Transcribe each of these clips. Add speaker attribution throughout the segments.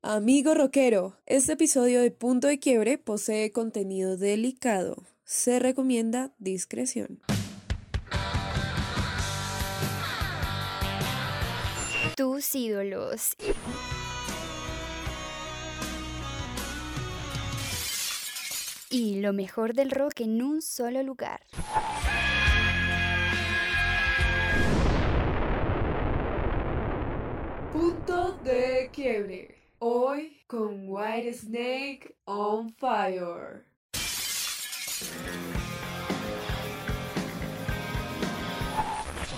Speaker 1: Amigo rockero, este episodio de Punto de Quiebre posee contenido delicado. Se recomienda discreción.
Speaker 2: Tus ídolos. Y lo mejor del rock en un solo lugar.
Speaker 1: Punto de Quiebre. Hoy con White Snake on Fire.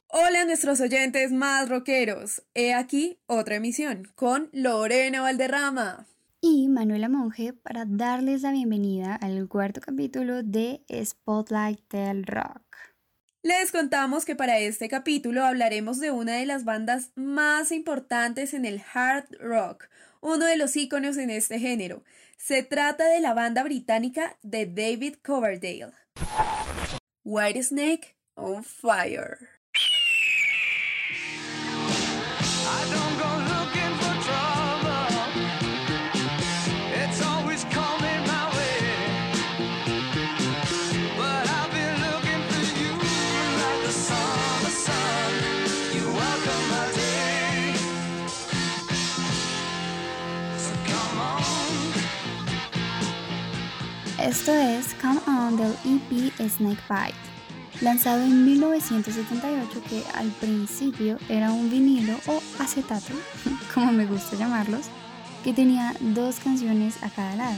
Speaker 1: Hola nuestros oyentes más rockeros. He aquí otra emisión con Lorena Valderrama
Speaker 2: y Manuela Monge para darles la bienvenida al cuarto capítulo de Spotlight del Rock.
Speaker 1: Les contamos que para este capítulo hablaremos de una de las bandas más importantes en el hard rock, uno de los íconos en este género. Se trata de la banda británica de David Coverdale. White Snake on Fire.
Speaker 2: Esto es Come On del EP Snake Bite, lanzado en 1978 que al principio era un vinilo o acetato, como me gusta llamarlos, que tenía dos canciones a cada lado.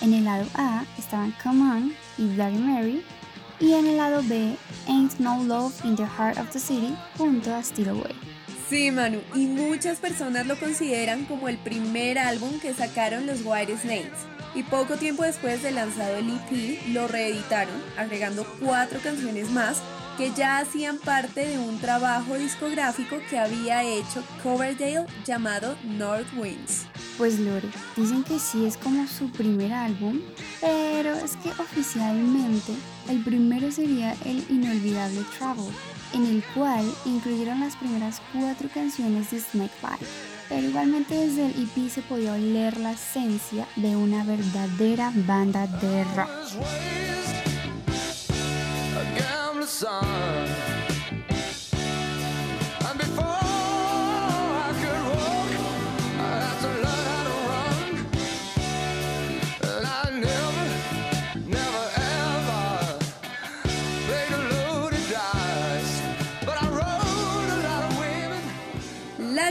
Speaker 2: En el lado A estaban Come On y Bloody Mary, y en el lado B Ain't No Love in the Heart of the City junto a Still Away.
Speaker 1: Sí, Manu, y muchas personas lo consideran como el primer álbum que sacaron los White Snakes y poco tiempo después de lanzado el EP lo reeditaron, agregando cuatro canciones más que ya hacían parte de un trabajo discográfico que había hecho Coverdale llamado North Winds.
Speaker 2: Pues Lore, dicen que sí es como su primer álbum, pero es que oficialmente el primero sería el inolvidable Travel, en el cual incluyeron las primeras cuatro canciones de Snakebite pero igualmente desde el EP se podía oler la esencia de una verdadera banda de rock.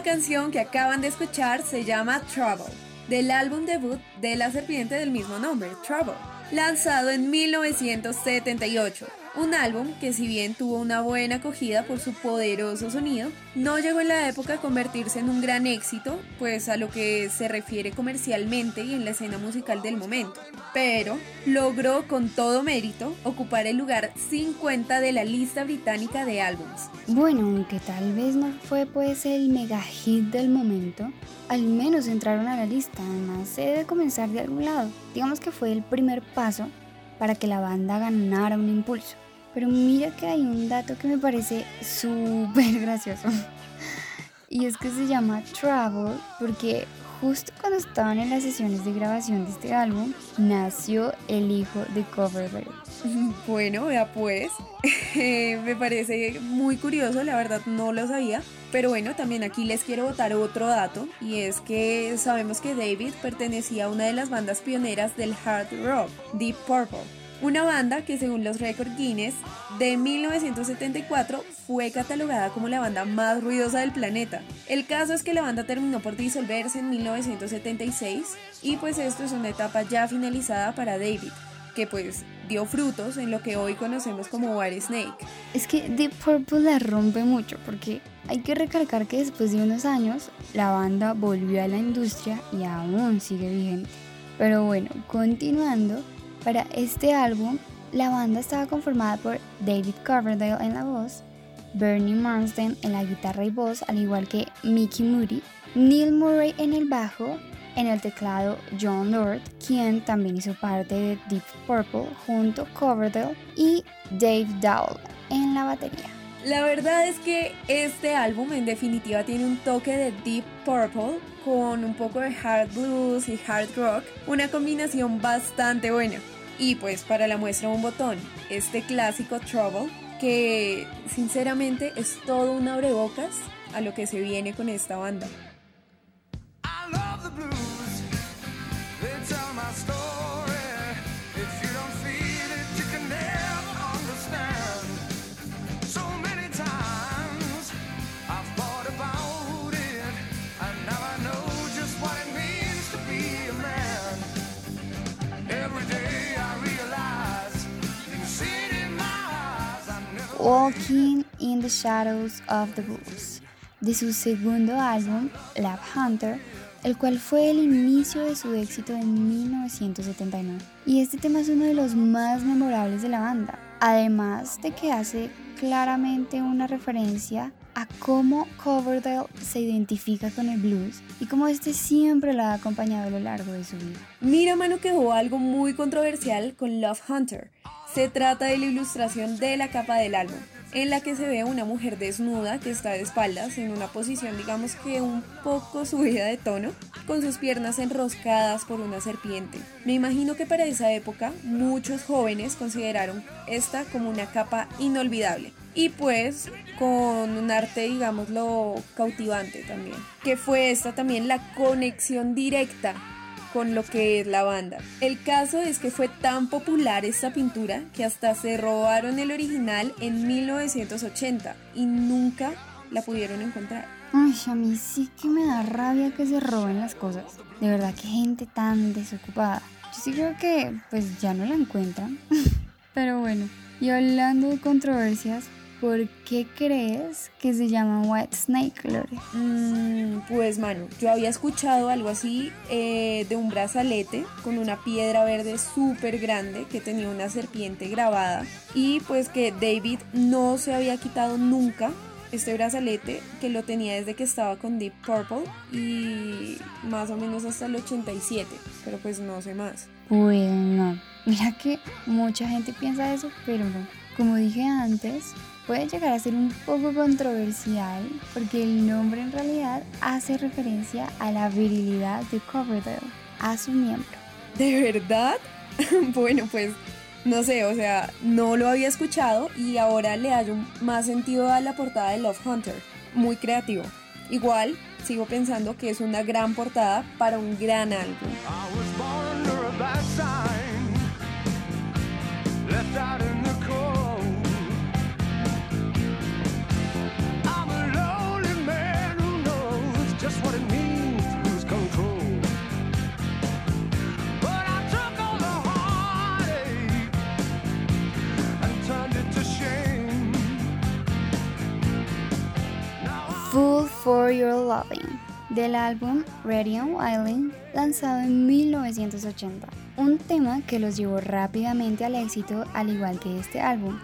Speaker 1: Canción que acaban de escuchar se llama Trouble, del álbum debut de la serpiente del mismo nombre, Trouble, lanzado en 1978. Un álbum que si bien tuvo una buena acogida por su poderoso sonido, no llegó en la época a convertirse en un gran éxito, pues a lo que se refiere comercialmente y en la escena musical del momento. Pero logró con todo mérito ocupar el lugar 50 de la lista británica de álbums.
Speaker 2: Bueno, aunque tal vez no fue pues el mega hit del momento, al menos entraron a la lista, además se debe comenzar de algún lado. Digamos que fue el primer paso para que la banda ganara un impulso. Pero mira que hay un dato que me parece súper gracioso. Y es que se llama Travel porque justo cuando estaban en las sesiones de grabación de este álbum, nació el hijo de Coverdale.
Speaker 1: Bueno, vea pues, me parece muy curioso, la verdad no lo sabía, pero bueno, también aquí les quiero botar otro dato y es que sabemos que David pertenecía a una de las bandas pioneras del hard rock, Deep Purple una banda que según los récords Guinness de 1974 fue catalogada como la banda más ruidosa del planeta. El caso es que la banda terminó por disolverse en 1976 y pues esto es una etapa ya finalizada para David, que pues dio frutos en lo que hoy conocemos como White Snake.
Speaker 2: Es que Deep Purple la rompe mucho porque hay que recalcar que después de unos años la banda volvió a la industria y aún sigue vigente. Pero bueno, continuando, para este álbum, la banda estaba conformada por David Coverdale en la voz, Bernie Marsden en la guitarra y voz, al igual que Mickey Moody, Neil Murray en el bajo, en el teclado John Lord, quien también hizo parte de Deep Purple junto a Coverdale, y Dave Dowell en la batería.
Speaker 1: La verdad es que este álbum en definitiva tiene un toque de Deep Purple con un poco de hard blues y hard rock, una combinación bastante buena. Y pues para la muestra un botón, este clásico Trouble, que sinceramente es todo un abrebocas a lo que se viene con esta banda.
Speaker 2: Walking in the Shadows of the Bulls, de su segundo álbum, Lab Hunter, el cual fue el inicio de su éxito en 1979. Y este tema es uno de los más memorables de la banda, además de que hace claramente una referencia a cómo Coverdale se identifica con el blues y cómo este siempre lo ha acompañado a lo largo de su vida.
Speaker 1: Mira, mano, que algo muy controversial con Love Hunter se trata de la ilustración de la capa del álbum, en la que se ve una mujer desnuda que está de espaldas en una posición digamos que un poco subida de tono, con sus piernas enroscadas por una serpiente. Me imagino que para esa época muchos jóvenes consideraron esta como una capa inolvidable y pues con un arte digámoslo cautivante también, que fue esta también la conexión directa con lo que es la banda. El caso es que fue tan popular esta pintura que hasta se robaron el original en 1980 y nunca la pudieron encontrar.
Speaker 2: Ay, a mí sí que me da rabia que se roben las cosas. De verdad que gente tan desocupada. Yo sí creo que pues ya no la encuentran. Pero bueno, y hablando de controversias, ¿Por qué crees que se llama White Snake, Lore?
Speaker 1: Mm, pues, mano, yo había escuchado algo así eh, de un brazalete con una piedra verde súper grande que tenía una serpiente grabada y pues que David no se había quitado nunca este brazalete que lo tenía desde que estaba con Deep Purple y más o menos hasta el 87, pero pues no sé más.
Speaker 2: Bueno, mira que mucha gente piensa eso, pero no. Como dije antes, puede llegar a ser un poco controversial porque el nombre en realidad hace referencia a la virilidad de Coverdale, a su miembro.
Speaker 1: ¿De verdad? bueno, pues no sé, o sea, no lo había escuchado y ahora le hallo más sentido a la portada de Love Hunter. Muy creativo. Igual, sigo pensando que es una gran portada para un gran álbum.
Speaker 2: For Your Loving del álbum on Wilding lanzado en 1980, un tema que los llevó rápidamente al éxito al igual que este álbum,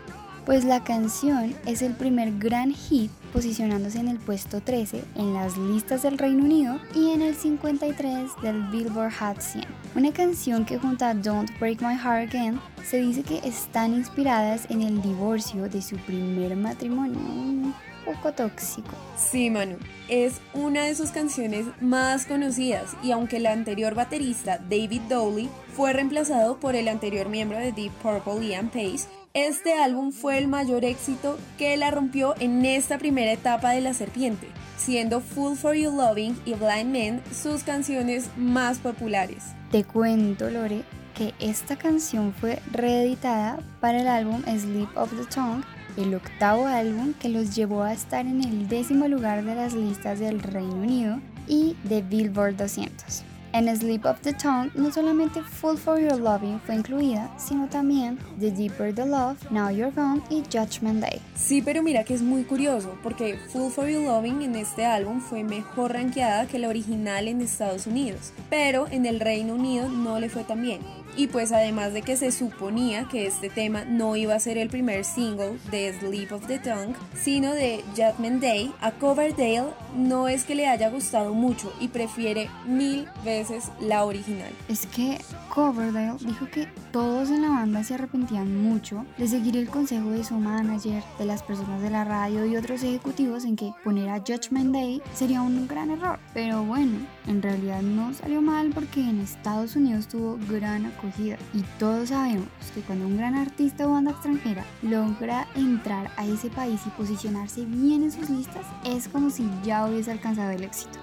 Speaker 2: pues la canción es el primer gran hit posicionándose en el puesto 13 en las listas del Reino Unido y en el 53 del Billboard Hot 100. Una canción que junto a Don't Break My Heart Again se dice que están inspiradas en el divorcio de su primer matrimonio poco tóxico.
Speaker 1: Sí, Manu, es una de sus canciones más conocidas y aunque el anterior baterista David Dowley fue reemplazado por el anterior miembro de Deep Purple Ian Pace, este álbum fue el mayor éxito que la rompió en esta primera etapa de La Serpiente, siendo Full for You Loving y Blind Men sus canciones más populares.
Speaker 2: Te cuento, Lore, que esta canción fue reeditada para el álbum Sleep of the Tongue el octavo álbum que los llevó a estar en el décimo lugar de las listas del Reino Unido y de Billboard 200. En Sleep of the Tongue no solamente Full for Your Loving fue incluida, sino también The Deeper the Love, Now You're Gone y Judgment Day.
Speaker 1: Sí, pero mira que es muy curioso, porque Full for Your Loving en este álbum fue mejor rankeada que la original en Estados Unidos, pero en el Reino Unido no le fue tan bien. Y pues además de que se suponía que este tema no iba a ser el primer single de Sleep of the Tongue, sino de Judgment Day, a Coverdale no es que le haya gustado mucho y prefiere mil veces la original.
Speaker 2: Es que Coverdale dijo que todos en la banda se arrepentían mucho de seguir el consejo de su manager, de las personas de la radio y otros ejecutivos en que poner a Judgment Day sería un gran error. Pero bueno, en realidad no salió mal porque en Estados Unidos tuvo gran acogida y todos sabemos que cuando un gran artista o banda extranjera logra entrar a ese país y posicionarse bien en sus listas es como si ya hubiese alcanzado el éxito.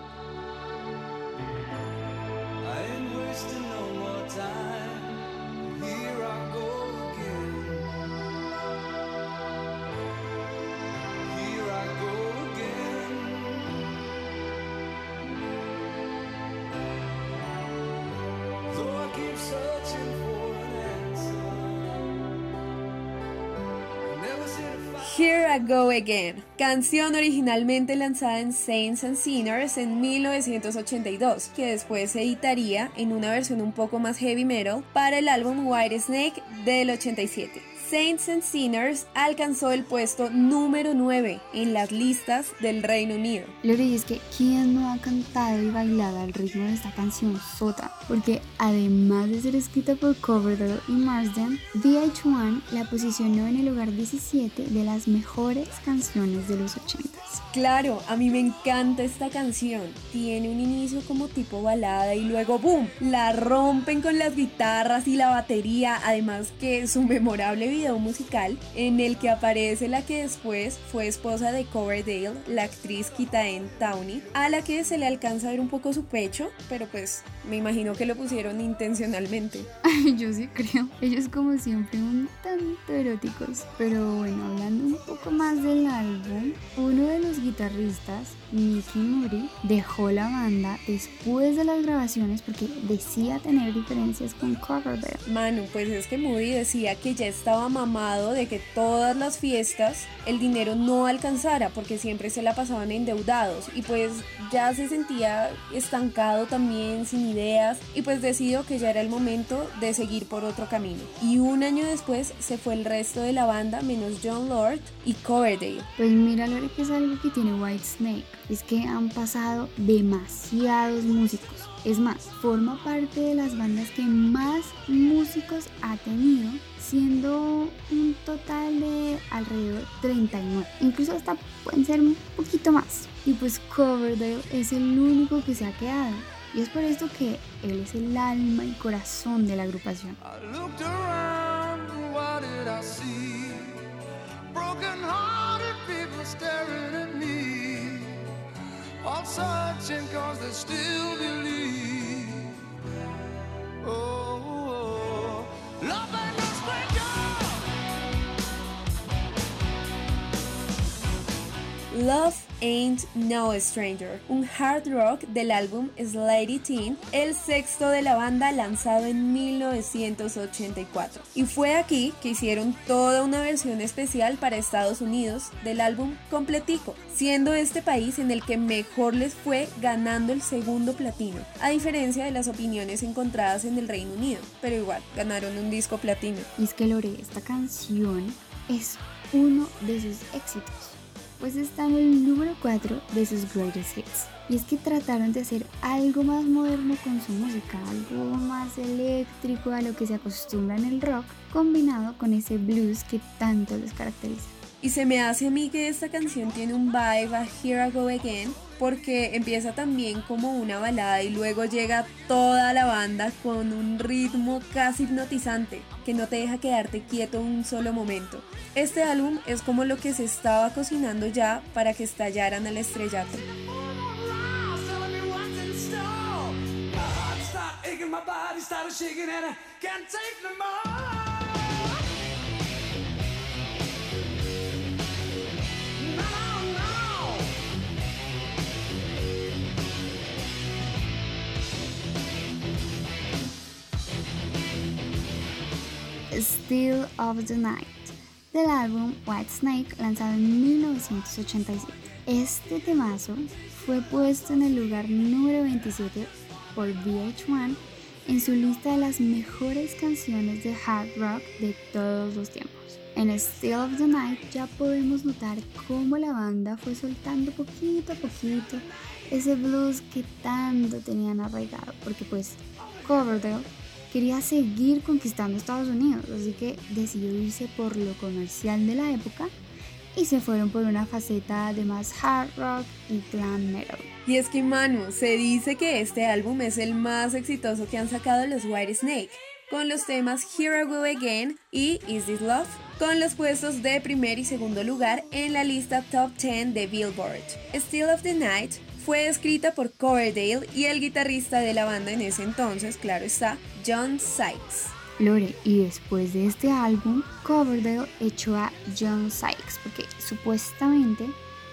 Speaker 1: Go Again, canción originalmente lanzada en Saints and Sinners en 1982, que después se editaría en una versión un poco más heavy metal para el álbum White Snake del 87. Saints and Sinners alcanzó el puesto número 9 en las listas del Reino Unido.
Speaker 2: Lori, es que ¿quién no ha cantado y bailado al ritmo de esta canción sota? Porque además de ser escrita por Coverdale y Marsden, VH1 la posicionó en el lugar 17 de las mejores canciones de los 80.
Speaker 1: Claro, a mí me encanta esta canción. Tiene un inicio como tipo balada y luego ¡boom! La rompen con las guitarras y la batería. Además que su memorable video musical en el que aparece la que después fue esposa de Coverdale, la actriz Kitaen Towney, a la que se le alcanza a ver un poco su pecho, pero pues me imagino que lo pusieron intencionalmente.
Speaker 2: Yo sí creo. Ellos como siempre un tanto eróticos. Pero bueno, hablando un poco más del álbum, uno de los guitarristas, Mickey Moody, dejó la banda después de las grabaciones porque decía tener diferencias con Coverdale.
Speaker 1: Manu, pues es que Moody decía que ya estaba mamado de que todas las fiestas el dinero no alcanzara porque siempre se la pasaban endeudados y pues ya se sentía estancado también, sin ideas y pues decidió que ya era el momento de seguir por otro camino. Y un año después se fue el resto de la banda menos John Lord y Coverdale.
Speaker 2: Pues mira lo que es algo que tiene White Snake, es que han pasado demasiados músicos. Es más, forma parte de las bandas que más músicos ha tenido siendo un total de alrededor 39. Incluso hasta pueden ser un poquito más. Y pues Coverdale es el único que se ha quedado. Y es por esto que él es el alma y corazón de la agrupación.
Speaker 1: Love Ain't No Stranger, un hard rock del álbum Slady Teen, el sexto de la banda lanzado en 1984. Y fue aquí que hicieron toda una versión especial para Estados Unidos del álbum completico, siendo este país en el que mejor les fue ganando el segundo platino, a diferencia de las opiniones encontradas en el Reino Unido, pero igual ganaron un disco platino.
Speaker 2: Y es que Lore, esta canción es uno de sus éxitos pues está en el número 4 de sus greatest hits. Y es que trataron de hacer algo más moderno con su música, algo más eléctrico a lo que se acostumbra en el rock, combinado con ese blues que tanto les caracteriza.
Speaker 1: Y se me hace a mí que esta canción tiene un vibe a Here I Go Again, porque empieza también como una balada y luego llega toda la banda con un ritmo casi hipnotizante que no te deja quedarte quieto un solo momento. Este álbum es como lo que se estaba cocinando ya para que estallaran al estrellato.
Speaker 2: Still of the Night del álbum White Snake lanzado en 1987. Este temazo fue puesto en el lugar número 27 por VH1 en su lista de las mejores canciones de hard rock de todos los tiempos. En Still of the Night ya podemos notar cómo la banda fue soltando poquito a poquito ese blues que tanto tenían arraigado, porque pues Coverdale quería seguir conquistando Estados Unidos, así que decidió irse por lo comercial de la época y se fueron por una faceta de más hard rock y glam metal.
Speaker 1: Y es que Manu, se dice que este álbum es el más exitoso que han sacado los White Snake, con los temas Here I Will Again y Is This Love, con los puestos de primer y segundo lugar en la lista Top 10 de Billboard. Still of the Night fue escrita por Coverdale y el guitarrista de la banda en ese entonces, claro está, John Sykes.
Speaker 2: Lore, y después de este álbum, Coverdale echó a John Sykes porque supuestamente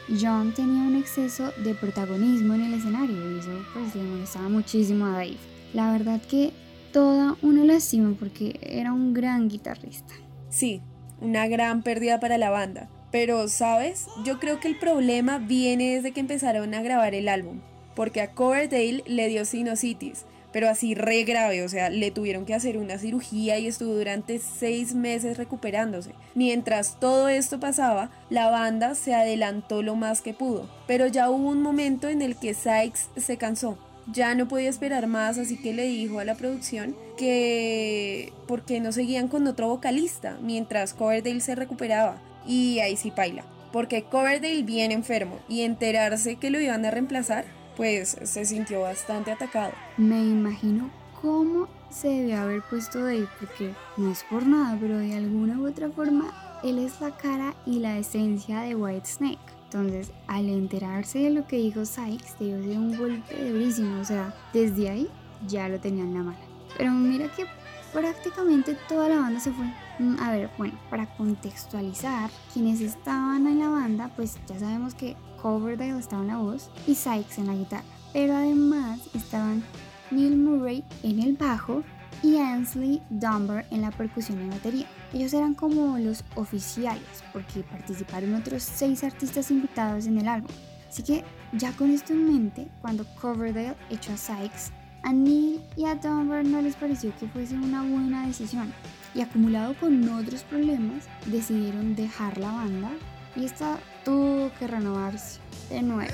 Speaker 2: John tenía un exceso de protagonismo en el escenario y eso pues le molestaba muchísimo a Dave. La verdad que toda una lástima porque era un gran guitarrista.
Speaker 1: Sí, una gran pérdida para la banda. Pero, ¿sabes? Yo creo que el problema viene desde que empezaron a grabar el álbum, porque a Coverdale le dio sinusitis pero así re grave, o sea, le tuvieron que hacer una cirugía y estuvo durante seis meses recuperándose. Mientras todo esto pasaba, la banda se adelantó lo más que pudo, pero ya hubo un momento en el que Sykes se cansó. Ya no podía esperar más, así que le dijo a la producción que porque no seguían con otro vocalista mientras Coverdale se recuperaba. Y ahí sí paila, porque Coverdale viene enfermo y enterarse que lo iban a reemplazar pues se sintió bastante atacado.
Speaker 2: Me imagino cómo se debe haber puesto Dave, porque no es por nada, pero de alguna u otra forma él es la cara y la esencia de White Snake. Entonces, al enterarse de lo que dijo Sykes, ser un golpe durísimo. O sea, desde ahí ya lo tenían en la mala. Pero mira que prácticamente toda la banda se fue. Mm, a ver, bueno, para contextualizar, quienes estaban en la banda, pues ya sabemos que Coverdale estaba en la voz y Sykes en la guitarra. Pero además estaban Neil Murray en el bajo y Ansley Dunbar en la percusión y batería. Ellos eran como los oficiales porque participaron otros seis artistas invitados en el álbum. Así que ya con esto en mente, cuando Coverdale echó a Sykes, a Neil y a Dunbar no les pareció que fuese una buena decisión y acumulado con otros problemas decidieron dejar la banda y esta tuvo que renovarse de nuevo.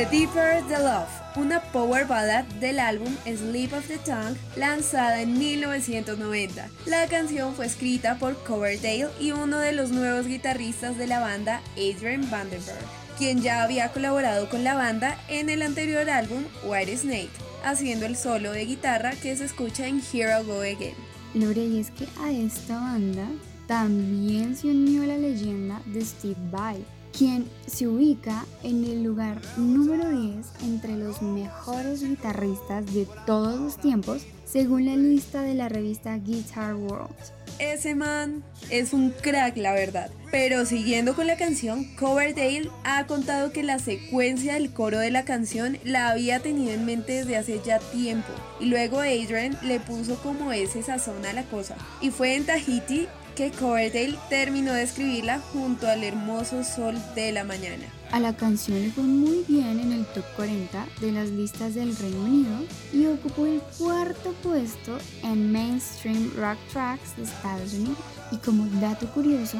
Speaker 1: The Deeper the Love una power ballad del álbum Sleep of the Tongue lanzada en 1990. La canción fue escrita por Coverdale y uno de los nuevos guitarristas de la banda, Adrian Vandenberg, quien ya había colaborado con la banda en el anterior álbum White Snake, haciendo el solo de guitarra que se escucha en Here I Go Again.
Speaker 2: Lore, y es que a esta banda también se unió la leyenda de Steve Vai quien se ubica en el lugar número 10 entre los mejores guitarristas de todos los tiempos, según la lista de la revista Guitar World.
Speaker 1: Ese man es un crack, la verdad. Pero siguiendo con la canción, Coverdale ha contado que la secuencia del coro de la canción la había tenido en mente desde hace ya tiempo. Y luego Adrian le puso como ese sazón a la cosa. Y fue en Tahiti que Coverdale terminó de escribirla junto al hermoso sol de la mañana.
Speaker 2: A la canción le fue muy bien en el top 40 de las listas del Reino Unido y ocupó el cuarto puesto en Mainstream Rock Tracks de Estados Unidos. Y como dato curioso,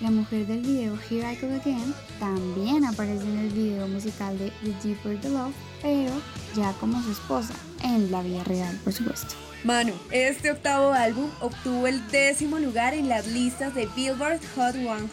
Speaker 2: la mujer del video Here I Go Again también aparece en el video musical de The Deeper the Love, pero ya como su esposa, en la vida real, por supuesto.
Speaker 1: Manu, este octavo álbum obtuvo el décimo lugar en las listas de Billboard Hot 100.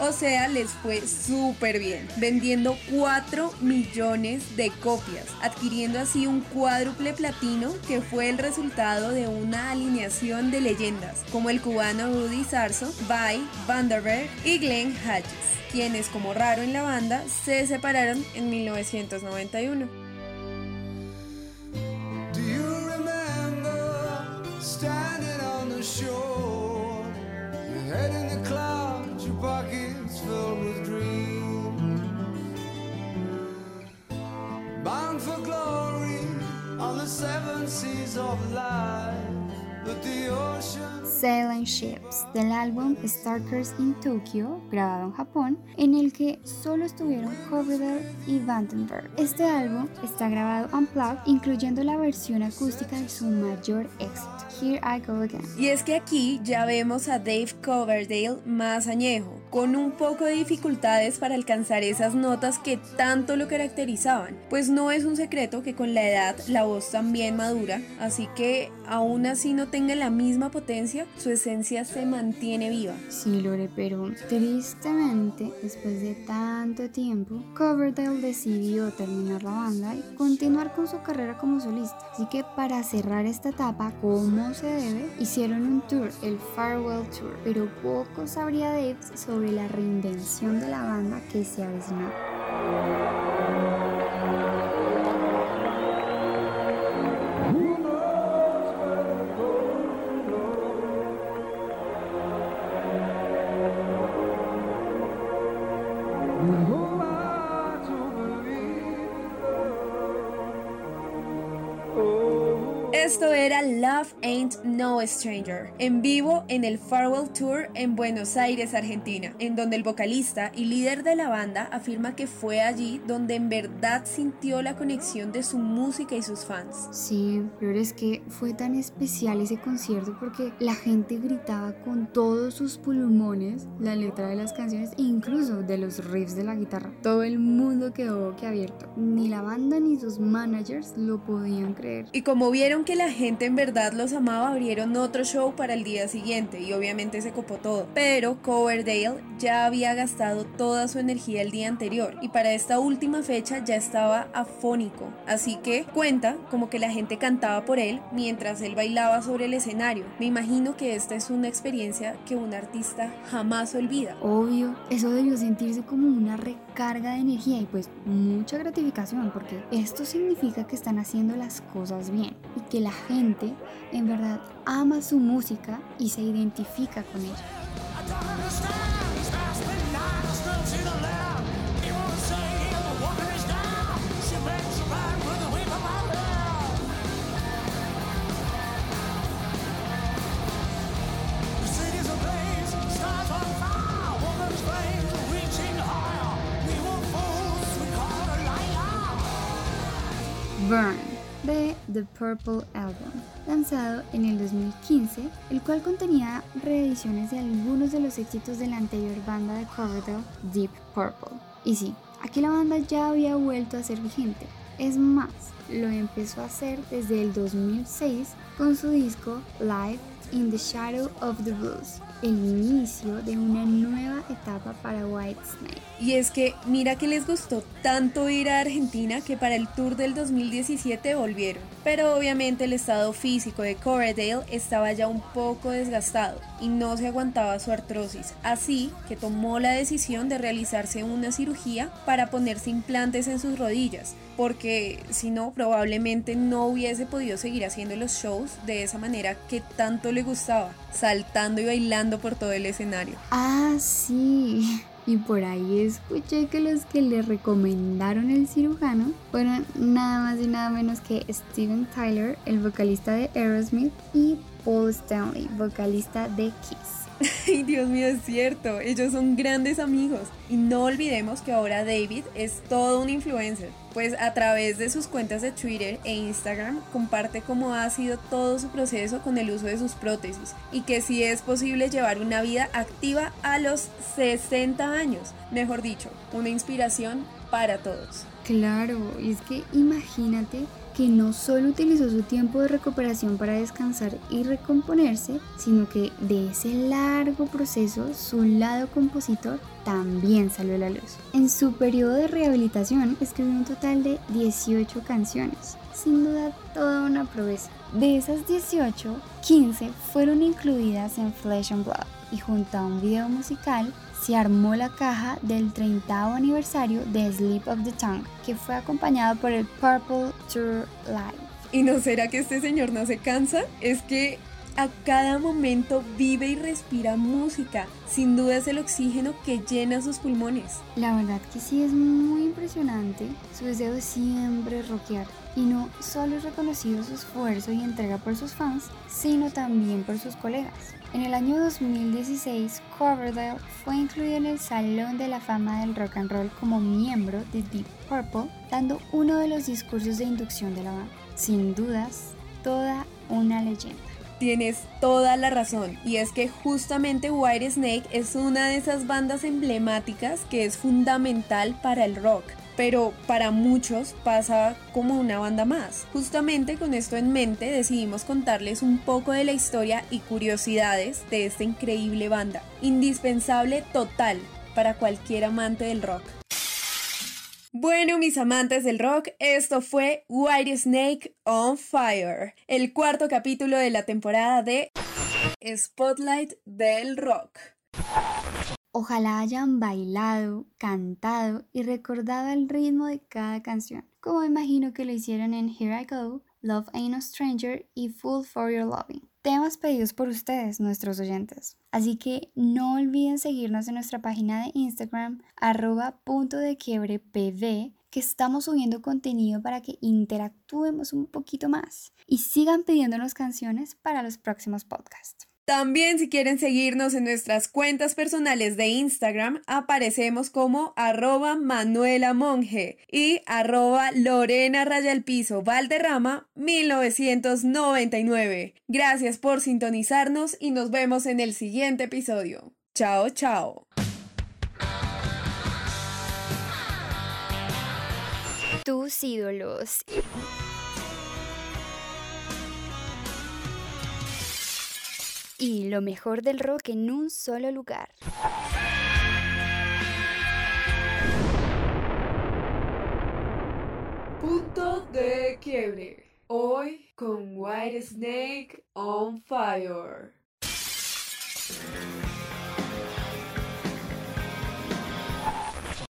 Speaker 1: O sea, les fue súper bien, vendiendo 4 millones de copias, adquiriendo así un cuádruple platino que fue el resultado de una alineación de leyendas como el cubano Rudy Sarso, By, Vanderberg y Glenn Hatches, quienes como raro en la banda se separaron en 1991. standing on the shore. Your head in the clouds, your pockets filled
Speaker 3: with dreams. Bound for glory on the seven seas of life. But the ocean
Speaker 2: Sailing Ships del álbum Starters in Tokyo, grabado en Japón, en el que solo estuvieron Corridor y Vandenberg. Este álbum está grabado unplugged, incluyendo la versión acústica de su mayor éxito. Here I Go Again.
Speaker 1: Y es que aquí ya vemos a Dave Coverdale más añejo, con un poco de dificultades para alcanzar esas notas que tanto lo caracterizaban, pues no es un secreto que con la edad la voz también madura, así que aún así no tenga la misma potencia, su esencia se mantiene viva.
Speaker 2: Sí, Lore, pero tristemente, después de tanto tiempo, Coverdale decidió terminar la banda y continuar con su carrera como solista. Así que para cerrar esta etapa como se debe, hicieron un tour, el Farewell Tour, pero poco sabría Dave sobre la reinvención de la banda que se avecinaba.
Speaker 1: Ain't No Stranger, en vivo en el Farewell Tour en Buenos Aires, Argentina, en donde el vocalista y líder de la banda afirma que fue allí donde en verdad sintió la conexión de su música y sus fans.
Speaker 2: Sí, pero es que fue tan especial ese concierto porque la gente gritaba con todos sus pulmones la letra de las canciones, incluso de los riffs de la guitarra. Todo el mundo quedó boquiabierto. Ni la banda ni sus managers lo podían creer.
Speaker 1: Y como vieron que la gente en verdad los amaba, abrieron otro show para el día siguiente y obviamente se copó todo. Pero Coverdale ya había gastado toda su energía el día anterior y para esta última fecha ya estaba afónico. Así que cuenta como que la gente cantaba por él mientras él bailaba sobre el escenario. Me imagino que esta es una experiencia que un artista jamás olvida.
Speaker 2: Obvio, eso debió sentirse como una recarga de energía y pues mucha gratificación porque esto significa que están haciendo las cosas bien y que la gente en verdad ama su música y se identifica con ella. Burn The Purple Album, lanzado en el 2015, el cual contenía reediciones de algunos de los éxitos de la anterior banda de Coverdale, Deep Purple. Y sí, aquí la banda ya había vuelto a ser vigente. Es más, lo empezó a hacer desde el 2006 con su disco Live in the Shadow of the Blues, el inicio de una nueva etapa para Whitesnake.
Speaker 1: Y es que mira que les gustó tanto ir a Argentina que para el tour del 2017 volvieron. Pero obviamente el estado físico de Coverdale estaba ya un poco desgastado y no se aguantaba su artrosis, así que tomó la decisión de realizarse una cirugía para ponerse implantes en sus rodillas, porque si no probablemente no hubiese podido seguir haciendo los shows de esa manera que tanto le gustaba, saltando y bailando por todo el escenario.
Speaker 2: Ah, sí. Y por ahí escuché que los que le recomendaron el cirujano fueron nada más y nada menos que Steven Tyler, el vocalista de Aerosmith, y Paul Stanley, vocalista de Kiss.
Speaker 1: Ay, Dios mío, es cierto, ellos son grandes amigos. Y no olvidemos que ahora David es todo un influencer, pues a través de sus cuentas de Twitter e Instagram comparte cómo ha sido todo su proceso con el uso de sus prótesis y que sí es posible llevar una vida activa a los 60 años. Mejor dicho, una inspiración para todos.
Speaker 2: Claro, y es que imagínate que no solo utilizó su tiempo de recuperación para descansar y recomponerse, sino que de ese largo proceso su lado compositor también salió a la luz. En su periodo de rehabilitación escribió un total de 18 canciones, sin duda toda una proeza. De esas 18, 15 fueron incluidas en Flesh and Blood y junto a un video musical se armó la caja del 30 aniversario de Sleep of the Tongue, que fue acompañado por el Purple Tour Live.
Speaker 1: ¿Y no será que este señor no se cansa? Es que a cada momento vive y respira música. Sin duda es el oxígeno que llena sus pulmones.
Speaker 2: La verdad que sí es muy impresionante. Su deseo de siempre rockear. Y no solo es reconocido su esfuerzo y entrega por sus fans, sino también por sus colegas. En el año 2016, Coverdale fue incluido en el Salón de la Fama del Rock and Roll como miembro de Deep Purple, dando uno de los discursos de inducción de la banda. Sin dudas, toda una leyenda.
Speaker 1: Tienes toda la razón, y es que justamente White Snake es una de esas bandas emblemáticas que es fundamental para el rock pero para muchos pasa como una banda más. Justamente con esto en mente decidimos contarles un poco de la historia y curiosidades de esta increíble banda, indispensable total para cualquier amante del rock. Bueno, mis amantes del rock, esto fue White Snake on Fire, el cuarto capítulo de la temporada de Spotlight del Rock.
Speaker 2: Ojalá hayan bailado, cantado y recordado el ritmo de cada canción, como imagino que lo hicieron en Here I Go, Love Ain't No Stranger y Full for Your Loving. Temas pedidos por ustedes, nuestros oyentes. Así que no olviden seguirnos en nuestra página de Instagram, arroba punto de quiebre pv, que estamos subiendo contenido para que interactuemos un poquito más y sigan pidiéndonos canciones para los próximos podcasts.
Speaker 1: También si quieren seguirnos en nuestras cuentas personales de Instagram, aparecemos como arroba Manuela Monge y arroba Lorena Raya Piso Valderrama 1999. Gracias por sintonizarnos y nos vemos en el siguiente episodio. Chao, chao.
Speaker 2: Tus ídolos. Y lo mejor del rock en un solo lugar.
Speaker 1: Punto de quiebre. Hoy con White Snake on Fire.